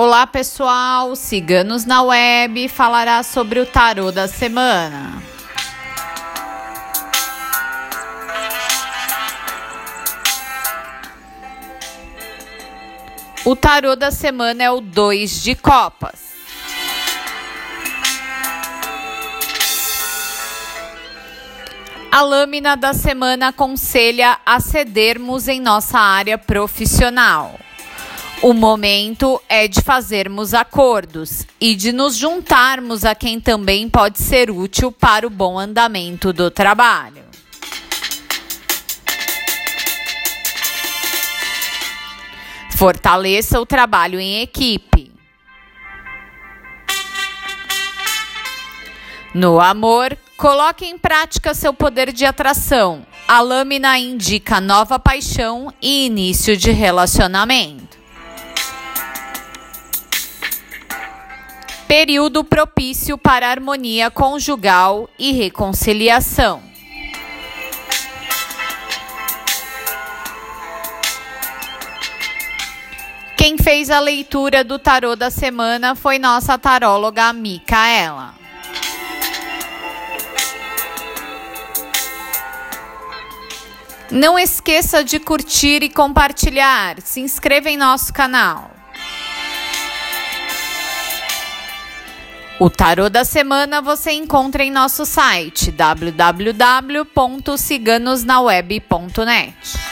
Olá pessoal, Ciganos na Web falará sobre o tarô da semana. O tarô da semana é o 2 de Copas. A lâmina da semana aconselha a cedermos em nossa área profissional. O momento é de fazermos acordos e de nos juntarmos a quem também pode ser útil para o bom andamento do trabalho. Fortaleça o trabalho em equipe. No amor, coloque em prática seu poder de atração. A lâmina indica nova paixão e início de relacionamento. Período propício para harmonia conjugal e reconciliação. Quem fez a leitura do tarô da semana foi nossa taróloga Micaela. Não esqueça de curtir e compartilhar. Se inscreva em nosso canal. O tarô da semana você encontra em nosso site www.ciganosnaweb.net.